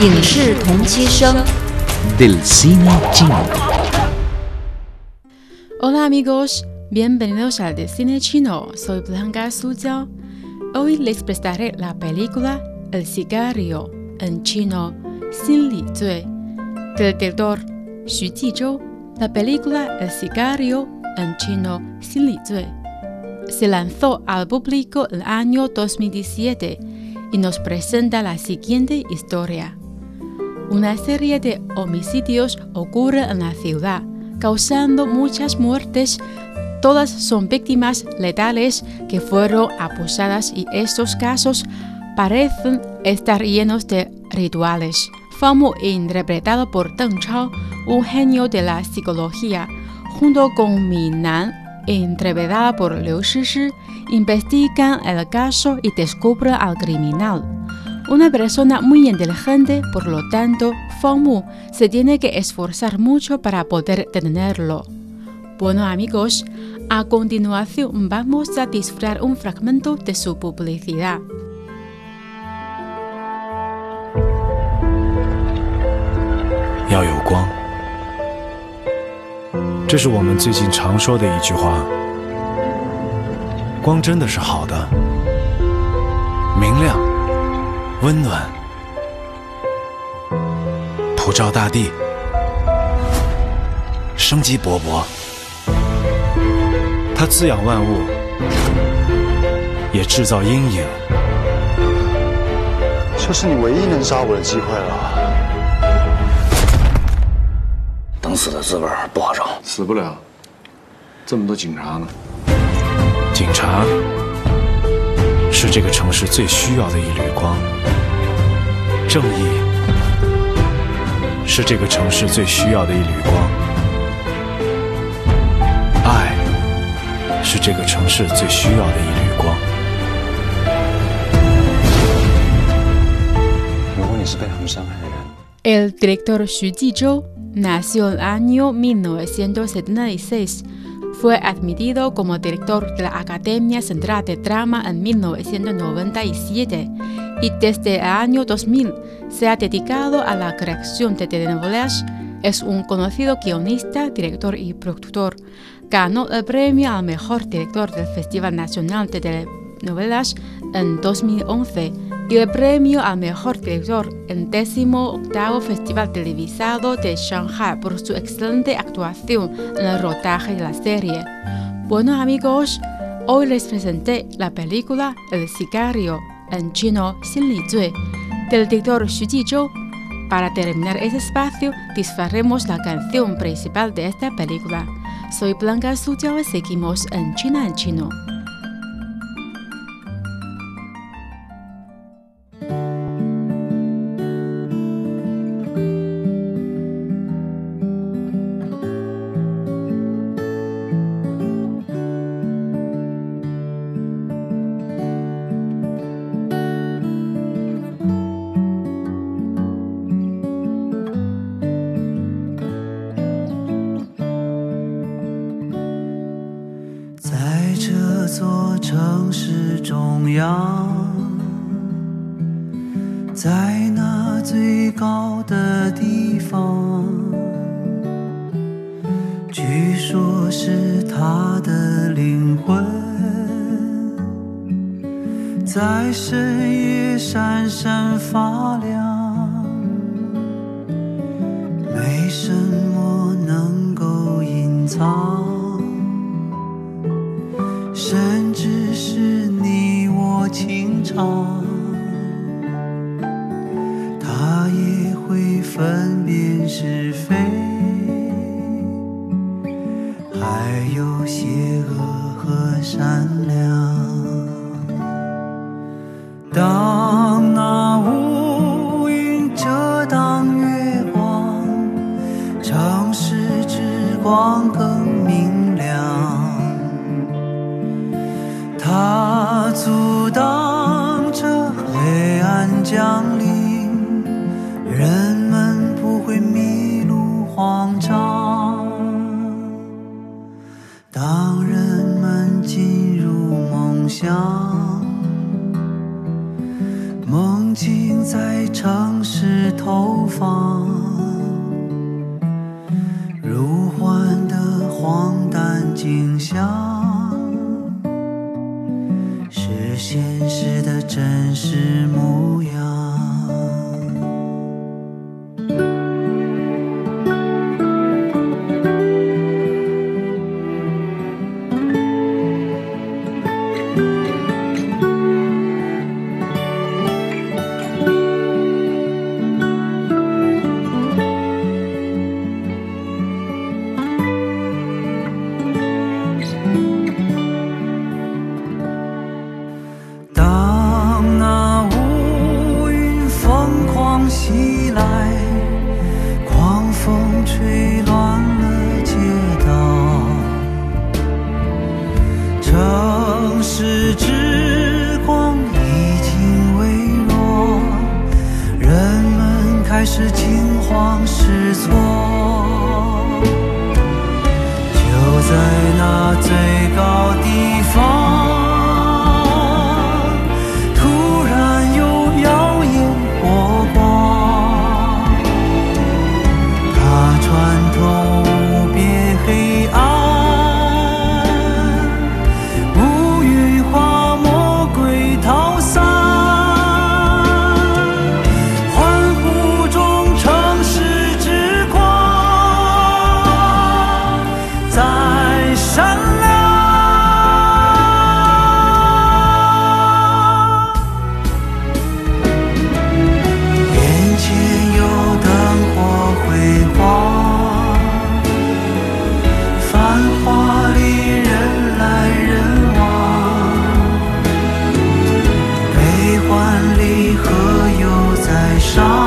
影视同期声。 del cine chino. Hola amigos, bienvenidos al de Cine Chino. Soy Blanca Suzhou. Hoy les prestaré la película El cigarrillo, en chino, Xin Li Zui, del director Xu Jizhou. La película El cigarrillo, en chino, Xin Li Zui, se lanzó al público el año 2017 y nos presenta la siguiente historia. Una serie de homicidios ocurre en la ciudad, causando muchas muertes. Todas son víctimas letales que fueron abusadas y estos casos parecen estar llenos de rituales. Famu, interpretado por Deng Chao, un genio de la psicología, junto con Min Nan, interpretada por Liu Shishi, investigan el caso y descubren al criminal. Una persona muy inteligente, por lo tanto, Feng Mu se tiene que esforzar mucho para poder detenerlo. Bueno amigos, a continuación vamos a disfrutar un fragmento de su publicidad. 要有光，这是我们最近常说的一句话。光真的是好的，明亮、 温暖，普照大地，生机勃勃。它滋养万物，也制造阴影。这是你唯一能杀我的机会了。等死的滋味儿不好受。死不了，这么多警察呢。警察是这个城市最需要的一缕光，正义是这个城市最需要的一缕光，爱是这个城市最需要的一缕光。如果你是被他们伤害的人，El director Xu Jizhou nació en el año 1976. Fue admitido como director de la Academia Central de Drama en 1997 y desde el año 2000 se ha dedicado a la creación de telenovelas. Es un conocido guionista, director y productor. Ganó el premio al mejor director del Festival Nacional de Telenovelas en 2011 y el premio al mejor director en 18 Festival Televisado de Shanghai por su excelente actuación en el rodaje de la serie. Bueno amigos, hoy les presenté la película El cigarrillo, en chino Xin Li del director Xu Jizhou. Para terminar este espacio, disfrutaremos la canción principal de esta película. Soy Blanca Suzhou y seguimos en China en chino. 中央，在那最高的地方，据说是他的灵魂，在深夜闪闪发亮，没什么能够隐藏。情长，他也会分辨是非，还有邪恶和善良。当当人们进入梦乡，梦境在城市投放，如幻的荒诞景象，是现实的真实。是惊慌失措，就在那最高地方。何又在伤？